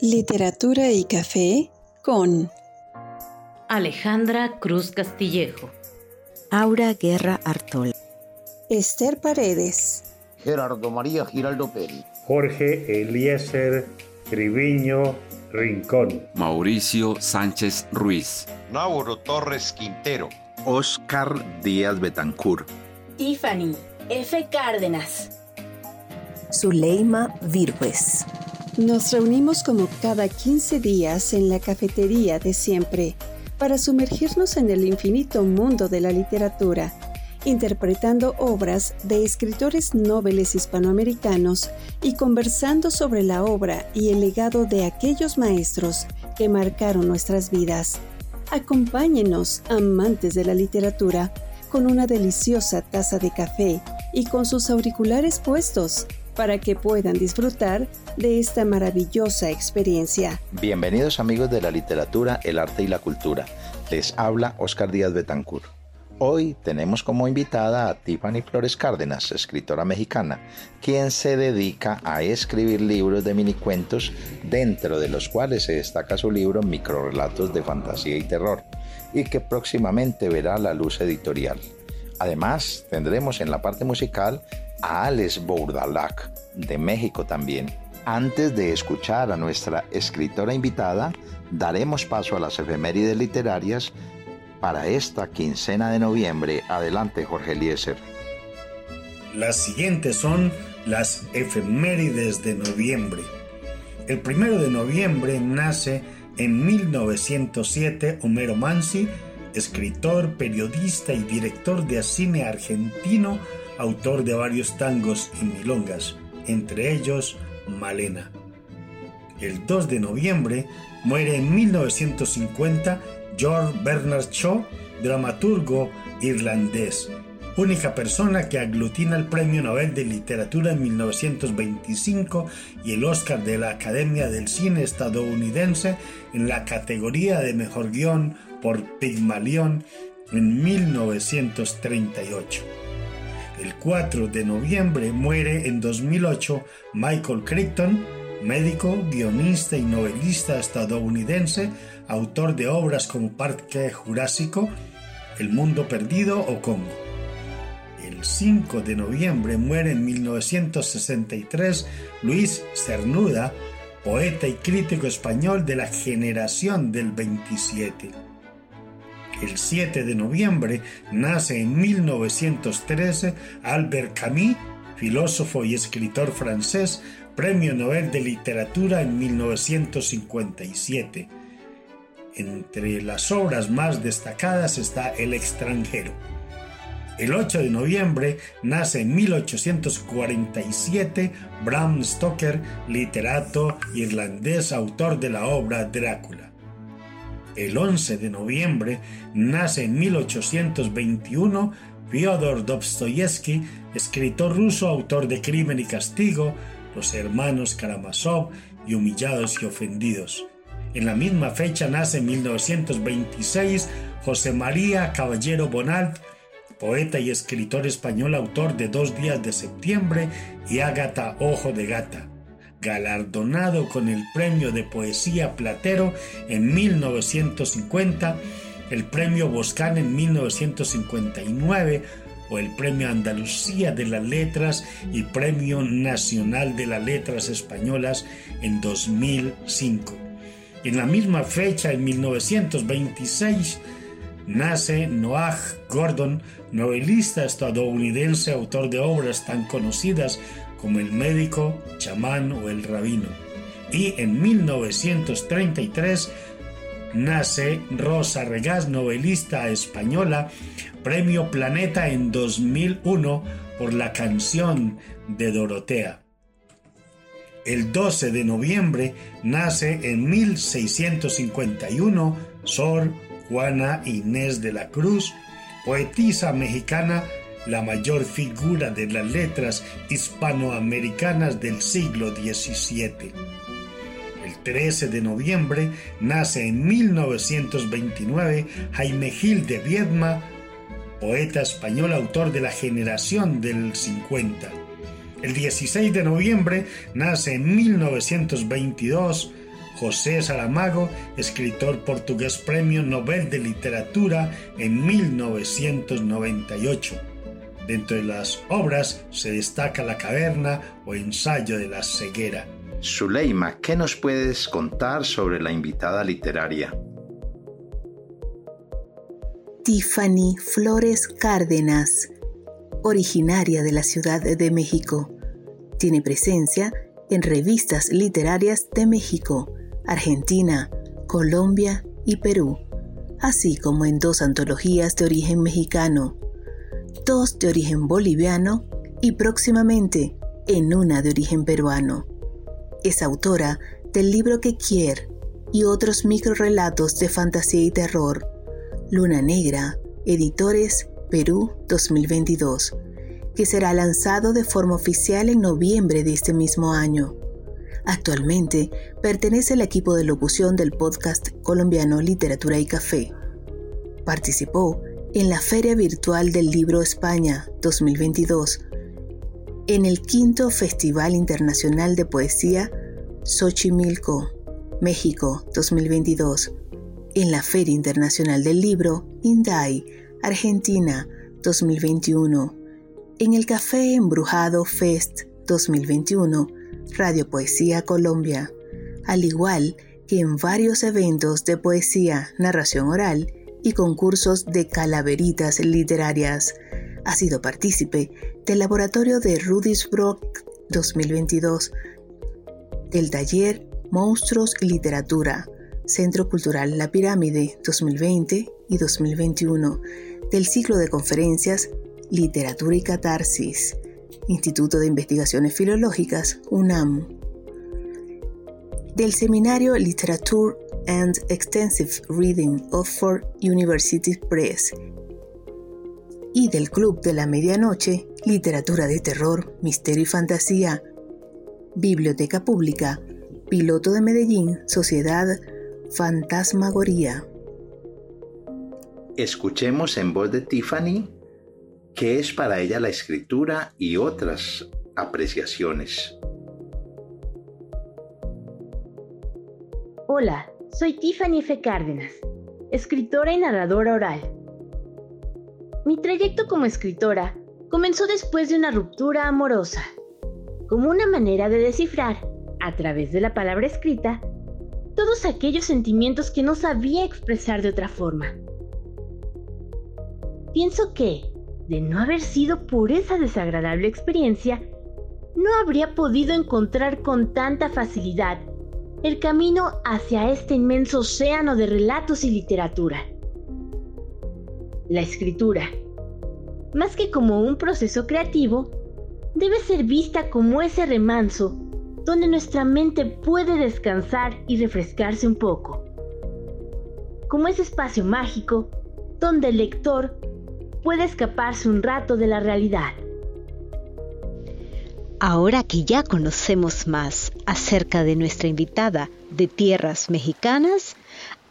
Literatura y Café con Alejandra Cruz Castillejo, Aura Guerra Artol, Esther Paredes, Gerardo María Giraldo Peri, Jorge Eliezer Triviño Rincón, Mauricio Sánchez Ruiz, Nauro Torres Quintero, Oscar Díaz Betancur, Tiffany F. Cárdenas, Zuleima Virgües. Nos reunimos como cada 15 días en la cafetería de siempre para sumergirnos en el infinito mundo de la literatura, interpretando obras de escritores nobles hispanoamericanos y conversando sobre la obra y el legado de aquellos maestros que marcaron nuestras vidas. Acompáñenos, amantes de la literatura, con una deliciosa taza de café y con sus auriculares puestos para que puedan disfrutar de esta maravillosa experiencia. Bienvenidos amigos de la literatura, el arte y la cultura. Les habla Oscar Díaz Betancur. Hoy tenemos como invitada a Tiffany Flores Cárdenas, escritora mexicana, quien se dedica a escribir libros de minicuentos, dentro de los cuales se destaca su libro Microrelatos de Fantasía y Terror, y que próximamente verá la luz editorial. Además, tendremos en la parte musical a Alex Bourdalac, de México también. Antes de escuchar a nuestra escritora invitada, daremos paso a las efemérides literarias para esta quincena de noviembre. Adelante, Jorge Eliezer. Las siguientes son las efemérides de noviembre. El primero de noviembre nace en 1907 Homero Mansi, escritor, periodista y director de cine argentino, autor de varios tangos y milongas, entre ellos Malena. El 2 de noviembre muere en 1950 George Bernard Shaw, dramaturgo irlandés, única persona que aglutina el Premio Nobel de Literatura en 1925 y el Oscar de la Academia del Cine estadounidense en la categoría de Mejor Guión por Pygmalion en 1938. El 4 de noviembre muere en 2008 Michael Crichton, médico, guionista y novelista estadounidense, autor de obras como Parque Jurásico, El Mundo Perdido o Congo. El 5 de noviembre muere en 1963 Luis Cernuda, poeta y crítico español de la generación del 27. El 7 de noviembre nace en 1913 Albert Camus, filósofo y escritor francés, Premio Nobel de Literatura en 1957. Entre las obras más destacadas está El extranjero. El 8 de noviembre nace en 1847 Bram Stoker, literato irlandés, autor de la obra Drácula. El 11 de noviembre nace en 1821 Fyodor Dostoyevsky, escritor ruso, autor de Crimen y Castigo, Los Hermanos Karamazov y Humillados y Ofendidos. En la misma fecha nace en 1926 José María Caballero Bonalt, poeta y escritor español, autor de Dos días de septiembre y Ágata Ojo de Gata galardonado con el Premio de Poesía Platero en 1950, el Premio Boscán en 1959 o el Premio Andalucía de las Letras y Premio Nacional de las Letras Españolas en 2005. En la misma fecha, en 1926, nace Noah Gordon, novelista estadounidense, autor de obras tan conocidas como el médico, chamán o el rabino. Y en 1933 nace Rosa Regás, novelista española, Premio Planeta en 2001 por la canción de Dorotea. El 12 de noviembre nace en 1651 Sor Juana Inés de la Cruz, poetisa mexicana la mayor figura de las letras hispanoamericanas del siglo XVII. El 13 de noviembre nace en 1929 Jaime Gil de Viedma, poeta español autor de la generación del 50. El 16 de noviembre nace en 1922 José Saramago, escritor portugués Premio Nobel de Literatura en 1998. Dentro de las obras se destaca La caverna o Ensayo de la ceguera. Zuleima, ¿qué nos puedes contar sobre la invitada literaria? Tiffany Flores Cárdenas, originaria de la Ciudad de México. Tiene presencia en revistas literarias de México, Argentina, Colombia y Perú, así como en dos antologías de origen mexicano, dos de origen boliviano y próximamente en una de origen peruano. Es autora del libro Que quiere y otros microrelatos de fantasía y terror, Luna Negra, Editores Perú 2022 que será lanzado de forma oficial en noviembre de este mismo año. Actualmente pertenece al equipo de locución del podcast colombiano Literatura y Café. Participó en la Feria Virtual del Libro España 2022, en el quinto Festival Internacional de Poesía Xochimilco, México 2022, en la Feria Internacional del Libro INDAI, Argentina 2021, en el Café Embrujado Fest 2021, Radio Poesía Colombia, al igual que en varios eventos de poesía, narración oral y concursos de calaveritas literarias. Ha sido partícipe del laboratorio de Rudisbrock 2022, del taller Monstruos y Literatura, Centro Cultural La Pirámide 2020 y 2021, del ciclo de conferencias Literatura y Catarsis, Instituto de Investigaciones Filológicas, UNAM. Del seminario Literature and Extensive Reading Oxford University Press y del Club de la Medianoche, Literatura de Terror, Misterio y Fantasía, Biblioteca Pública, Piloto de Medellín, Sociedad Fantasmagoría. Escuchemos en voz de Tiffany qué es para ella la escritura y otras apreciaciones. Hola, soy Tiffany F. Cárdenas, escritora y narradora oral. Mi trayecto como escritora comenzó después de una ruptura amorosa, como una manera de descifrar, a través de la palabra escrita, todos aquellos sentimientos que no sabía expresar de otra forma. Pienso que, de no haber sido por esa desagradable experiencia, no habría podido encontrar con tanta facilidad el camino hacia este inmenso océano de relatos y literatura. La escritura, más que como un proceso creativo, debe ser vista como ese remanso donde nuestra mente puede descansar y refrescarse un poco. Como ese espacio mágico donde el lector puede escaparse un rato de la realidad. Ahora que ya conocemos más acerca de nuestra invitada de tierras mexicanas,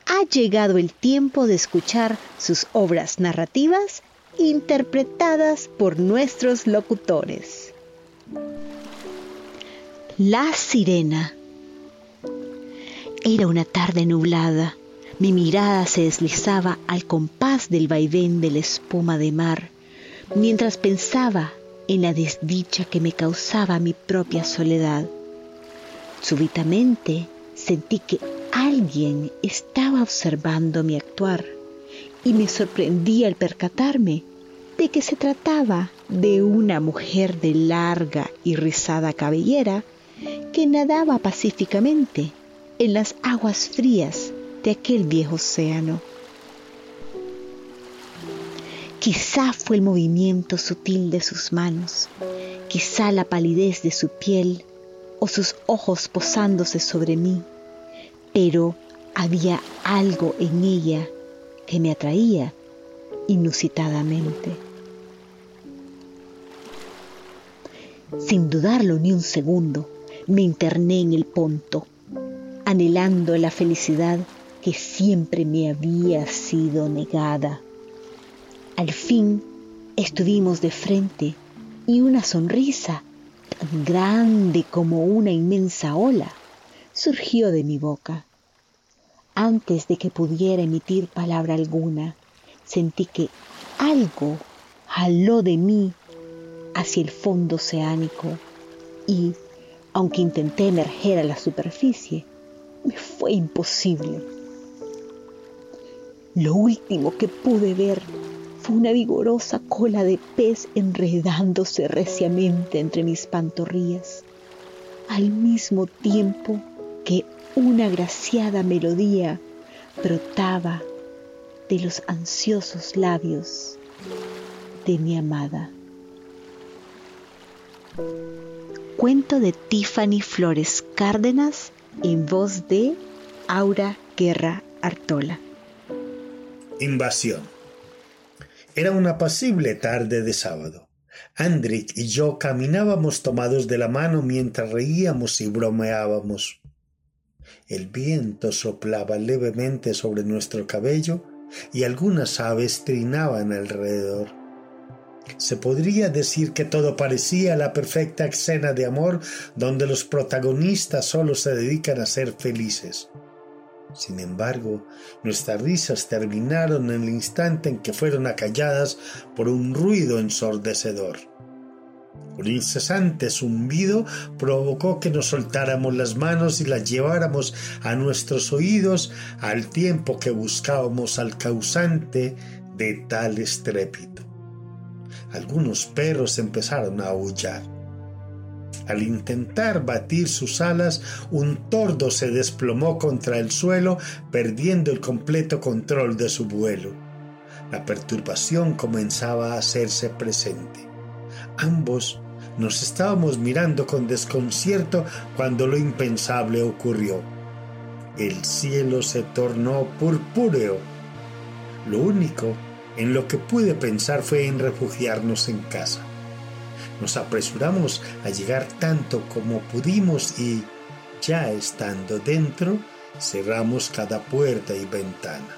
ha llegado el tiempo de escuchar sus obras narrativas interpretadas por nuestros locutores. La sirena. Era una tarde nublada mi mirada se deslizaba al compás del vaivén de la espuma de mar, mientras pensaba en la desdicha que me causaba mi propia soledad. Súbitamente sentí que alguien estaba observando mi actuar y me sorprendí al percatarme de que se trataba de una mujer de larga y rizada cabellera que nadaba pacíficamente en las aguas frías de aquel viejo océano. Quizá fue el movimiento sutil de sus manos, quizá la palidez de su piel o sus ojos posándose sobre mí, pero había algo en ella que me atraía inusitadamente. Sin dudarlo ni un segundo, me interné en el ponto, anhelando la felicidad que siempre me había sido negada. Al fin estuvimos de frente y una sonrisa tan grande como una inmensa ola surgió de mi boca. Antes de que pudiera emitir palabra alguna, sentí que algo jaló de mí hacia el fondo oceánico y, aunque intenté emerger a la superficie, me fue imposible. Lo último que pude ver fue una vigorosa cola de pez enredándose reciamente entre mis pantorrillas, al mismo tiempo que una graciada melodía brotaba de los ansiosos labios de mi amada. Cuento de Tiffany Flores Cárdenas en voz de Aura Guerra Artola. Invasión. Era una apacible tarde de sábado. Andrick y yo caminábamos tomados de la mano mientras reíamos y bromeábamos. El viento soplaba levemente sobre nuestro cabello y algunas aves trinaban alrededor. Se podría decir que todo parecía la perfecta escena de amor donde los protagonistas solo se dedican a ser felices. Sin embargo, nuestras risas terminaron en el instante en que fueron acalladas por un ruido ensordecedor. Un incesante zumbido provocó que nos soltáramos las manos y las lleváramos a nuestros oídos al tiempo que buscábamos al causante de tal estrépito. Algunos perros empezaron a aullar. Al intentar batir sus alas, un tordo se desplomó contra el suelo, perdiendo el completo control de su vuelo. La perturbación comenzaba a hacerse presente. Ambos nos estábamos mirando con desconcierto cuando lo impensable ocurrió. El cielo se tornó purpúreo. Lo único en lo que pude pensar fue en refugiarnos en casa. Nos apresuramos a llegar tanto como pudimos y, ya estando dentro, cerramos cada puerta y ventana.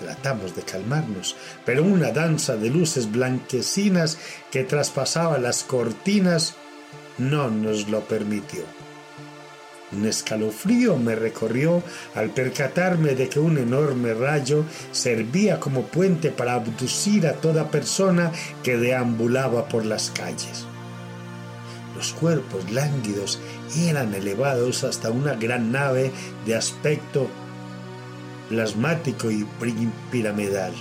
Tratamos de calmarnos, pero una danza de luces blanquecinas que traspasaba las cortinas no nos lo permitió. Un escalofrío me recorrió al percatarme de que un enorme rayo servía como puente para abducir a toda persona que deambulaba por las calles. Los cuerpos lánguidos eran elevados hasta una gran nave de aspecto plasmático y piramidal.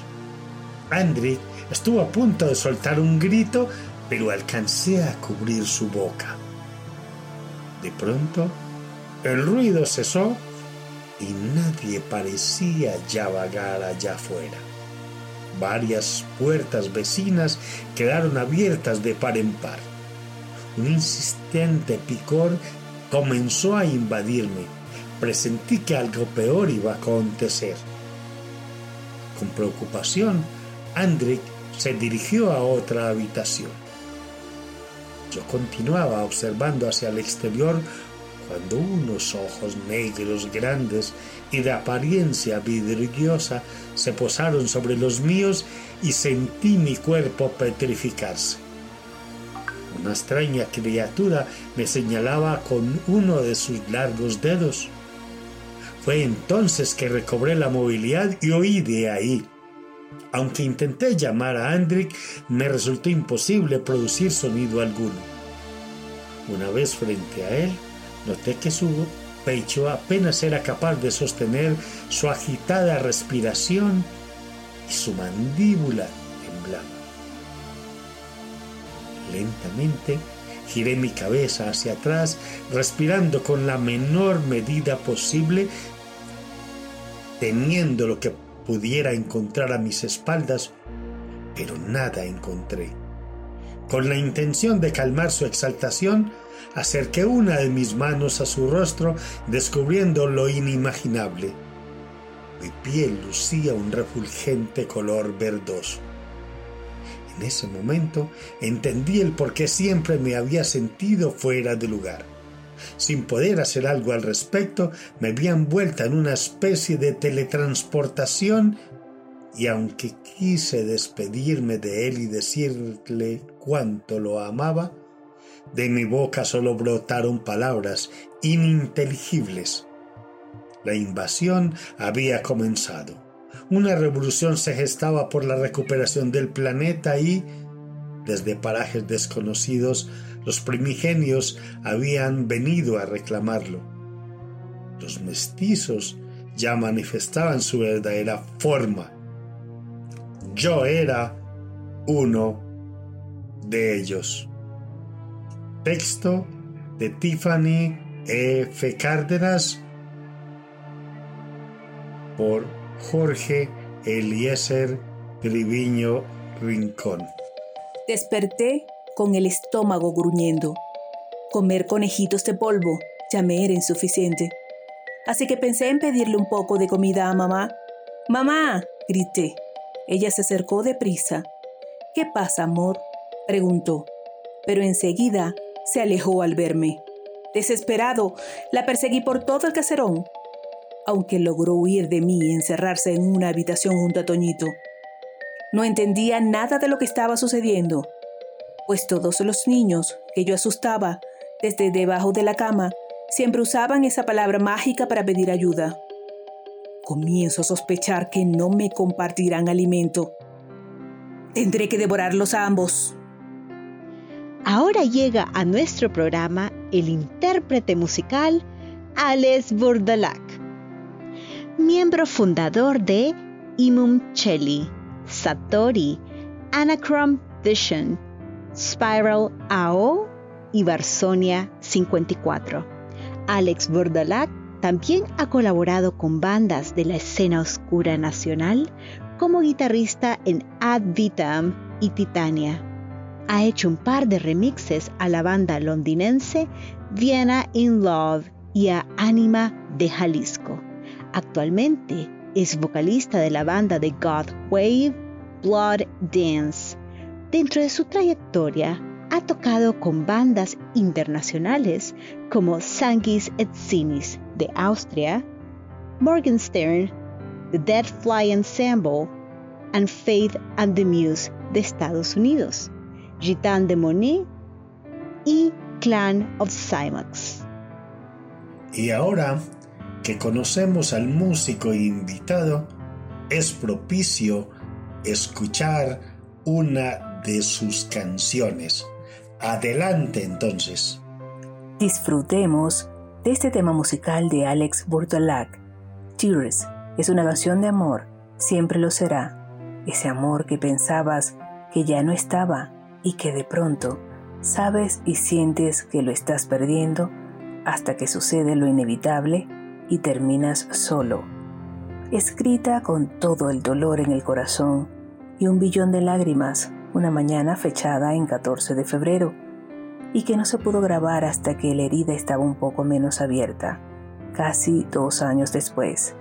Andrick estuvo a punto de soltar un grito, pero alcancé a cubrir su boca. De pronto, el ruido cesó y nadie parecía ya vagar allá afuera. Varias puertas vecinas quedaron abiertas de par en par. Un insistente picor comenzó a invadirme. Presentí que algo peor iba a acontecer. Con preocupación, Andrick se dirigió a otra habitación. Yo continuaba observando hacia el exterior cuando unos ojos negros grandes y de apariencia vidriosa se posaron sobre los míos y sentí mi cuerpo petrificarse. Una extraña criatura me señalaba con uno de sus largos dedos. Fue entonces que recobré la movilidad y oí de ahí. Aunque intenté llamar a Andrick, me resultó imposible producir sonido alguno. Una vez frente a él, Noté que su pecho apenas era capaz de sostener su agitada respiración y su mandíbula temblaba. Lentamente giré mi cabeza hacia atrás, respirando con la menor medida posible, teniendo lo que pudiera encontrar a mis espaldas, pero nada encontré. Con la intención de calmar su exaltación, acerqué una de mis manos a su rostro, descubriendo lo inimaginable. Mi piel lucía un refulgente color verdoso. En ese momento entendí el por qué siempre me había sentido fuera de lugar. Sin poder hacer algo al respecto, me vi envuelta en una especie de teletransportación y aunque quise despedirme de él y decirle cuánto lo amaba, De mi boca solo brotaron palabras ininteligibles. La invasión había comenzado. Una revolución se gestaba por la recuperación del planeta y, desde parajes desconocidos, los primigenios habían venido a reclamarlo. Los mestizos ya manifestaban su verdadera forma. Yo era uno de ellos. Texto de Tiffany E. F. Cárdenas por Jorge Eliezer Triviño Rincón. Desperté con el estómago gruñendo. Comer conejitos de polvo ya me era insuficiente. Así que pensé en pedirle un poco de comida a mamá. ¡Mamá! grité. Ella se acercó deprisa. ¿Qué pasa, amor? preguntó, pero enseguida se alejó al verme. Desesperado, la perseguí por todo el caserón, aunque logró huir de mí y encerrarse en una habitación junto a Toñito. No entendía nada de lo que estaba sucediendo, pues todos los niños que yo asustaba desde debajo de la cama siempre usaban esa palabra mágica para pedir ayuda. Comienzo a sospechar que no me compartirán alimento. Tendré que devorarlos a ambos. Ahora llega a nuestro programa el intérprete musical Alex Burdalak, miembro fundador de Imum Cheli, Satori, Anachrom Vision, Spiral AO y Barsonia 54. Alex Bordalac también ha colaborado con bandas de la escena oscura nacional como guitarrista en Ad Vitam y Titania. Ha hecho un par de remixes a la banda londinense Vienna in Love y a Anima de Jalisco. Actualmente es vocalista de la banda de God Wave Blood Dance. Dentro de su trayectoria ha tocado con bandas internacionales como Sangis et Sinis de Austria, Morgenstern, The Dead Fly Ensemble, and Faith and the Muse de Estados Unidos, Gitan de Monet y Clan of Cymax. Y ahora que conocemos al músico invitado, es propicio escuchar una de sus canciones. Adelante entonces. Disfrutemos de este tema musical de Alex Burtolac. Tears es una canción de amor, siempre lo será. Ese amor que pensabas que ya no estaba y que de pronto sabes y sientes que lo estás perdiendo hasta que sucede lo inevitable y terminas solo. Escrita con todo el dolor en el corazón y un billón de lágrimas una mañana fechada en 14 de febrero, y que no se pudo grabar hasta que la herida estaba un poco menos abierta, casi dos años después.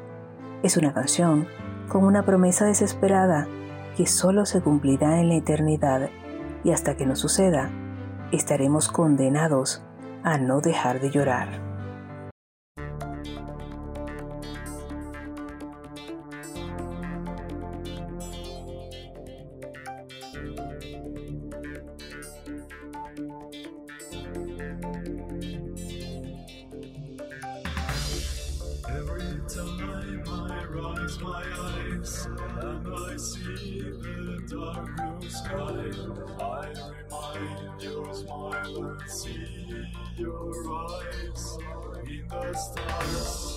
Es una canción con una promesa desesperada que solo se cumplirá en la eternidad y hasta que no suceda, estaremos condenados a no dejar de llorar. see your eyes in the stars.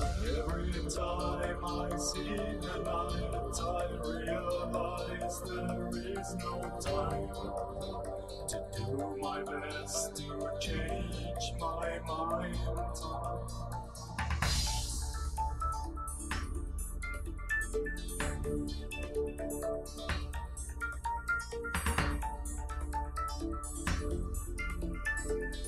Every time I see the light, I realize there is no time to do my best to change my mind. Thank you.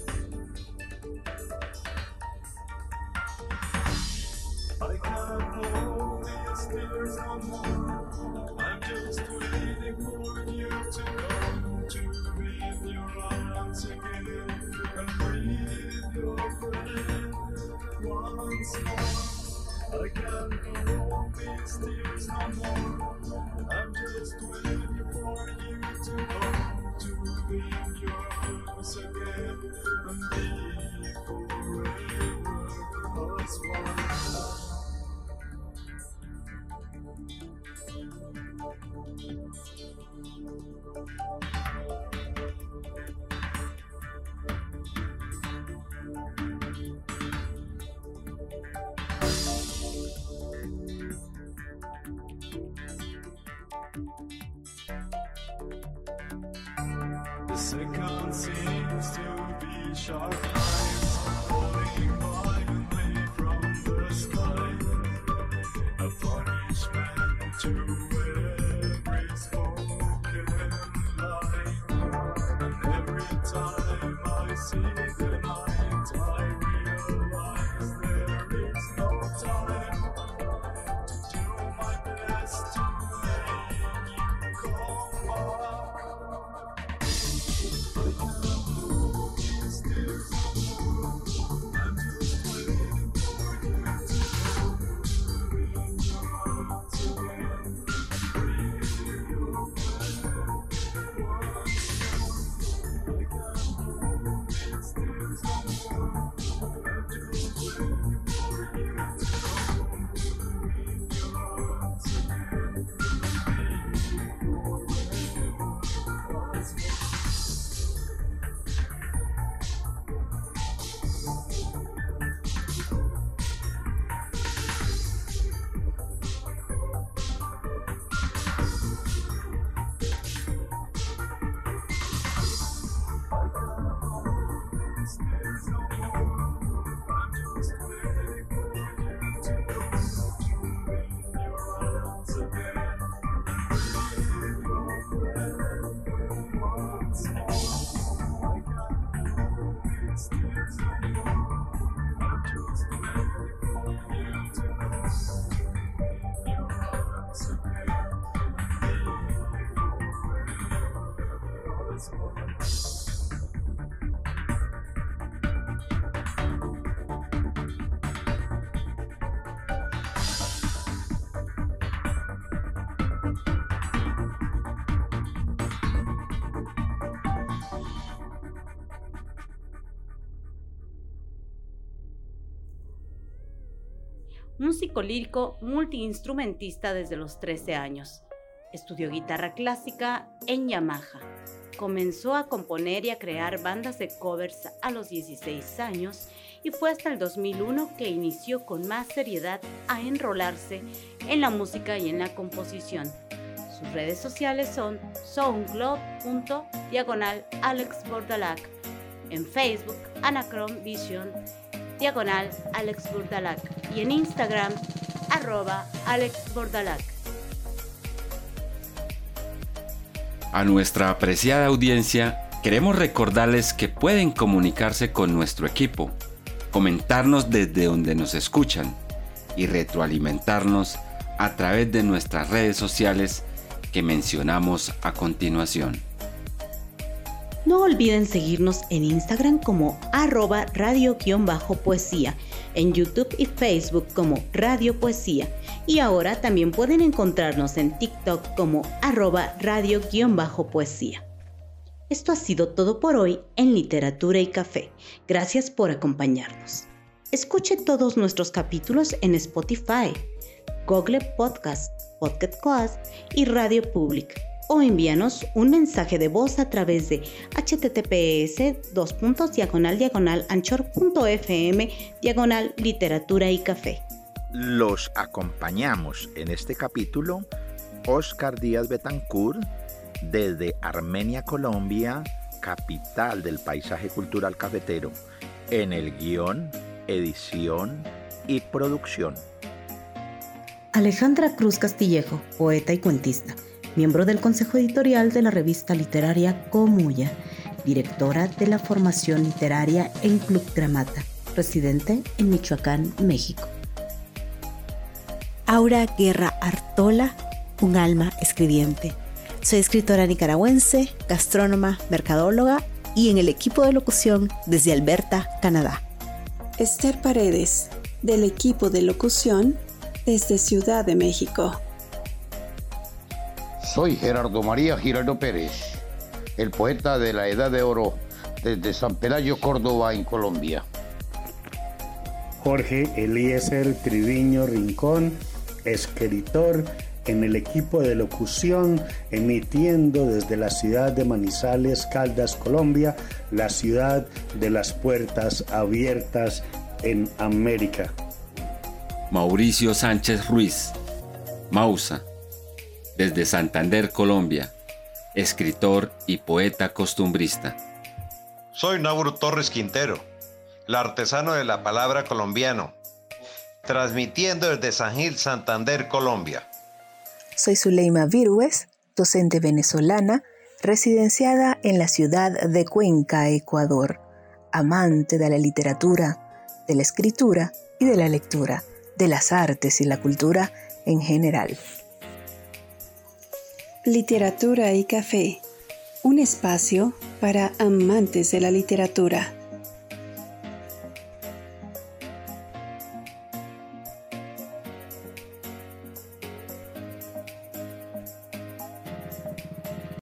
I'm just waiting for you to to in your arms again. And breathe your friend once can't hold tears no more. I'm just waiting for you to come to be yours again and The second seems to be sharp músico lírico multiinstrumentista desde los 13 años. Estudió guitarra clásica en Yamaha. Comenzó a componer y a crear bandas de covers a los 16 años y fue hasta el 2001 que inició con más seriedad a enrolarse en la música y en la composición. Sus redes sociales son soundcloud.diagonal Alex Bordalac. En Facebook, Anacron Vision, diagonal Alex Bordalac. Y en Instagram, arroba Alex Bordalac. A nuestra apreciada audiencia, queremos recordarles que pueden comunicarse con nuestro equipo, comentarnos desde donde nos escuchan y retroalimentarnos a través de nuestras redes sociales que mencionamos a continuación. No olviden seguirnos en Instagram como arroba radio-poesía, en YouTube y Facebook como Radio Poesía y ahora también pueden encontrarnos en TikTok como arroba radio-poesía. Esto ha sido todo por hoy en Literatura y Café. Gracias por acompañarnos. Escuche todos nuestros capítulos en Spotify, Google Podcast, Pocket Cast y Radio Public o envíanos un mensaje de voz a través de https dos puntos diagonal diagonal anchor.fm diagonal literatura y café. Los acompañamos en este capítulo Oscar Díaz Betancourt desde Armenia, Colombia, capital del paisaje cultural cafetero, en el guion, edición y producción. Alejandra Cruz Castillejo, poeta y cuentista, miembro del consejo editorial de la revista literaria Comuya, directora de la formación literaria en Club Gramata, residente en Michoacán, México. Aura Guerra Artola, un alma escribiente. Soy escritora nicaragüense, gastrónoma, mercadóloga y en el equipo de locución desde Alberta, Canadá. Esther Paredes, del equipo de locución desde Ciudad de México. Soy Gerardo María Giraldo Pérez, el poeta de la Edad de Oro desde San Pelayo, Córdoba, en Colombia. Jorge Eliezer Triviño Rincón, escritor en el equipo de locución, emitiendo desde la ciudad de Manizales, Caldas, Colombia, la ciudad de las puertas abiertas en América. Mauricio Sánchez Ruiz, Mausa, desde Santander, Colombia, escritor y poeta costumbrista. Soy Nauro Torres Quintero, el artesano de la palabra colombiano, transmitiendo desde San Gil, Santander, Colombia. Soy Zuleima Virues, docente venezolana, residenciada en la ciudad de Cuenca, Ecuador, amante de la literatura, de la escritura y de la lectura, de las artes y la cultura en general. Literatura y café, un espacio para amantes de la literatura.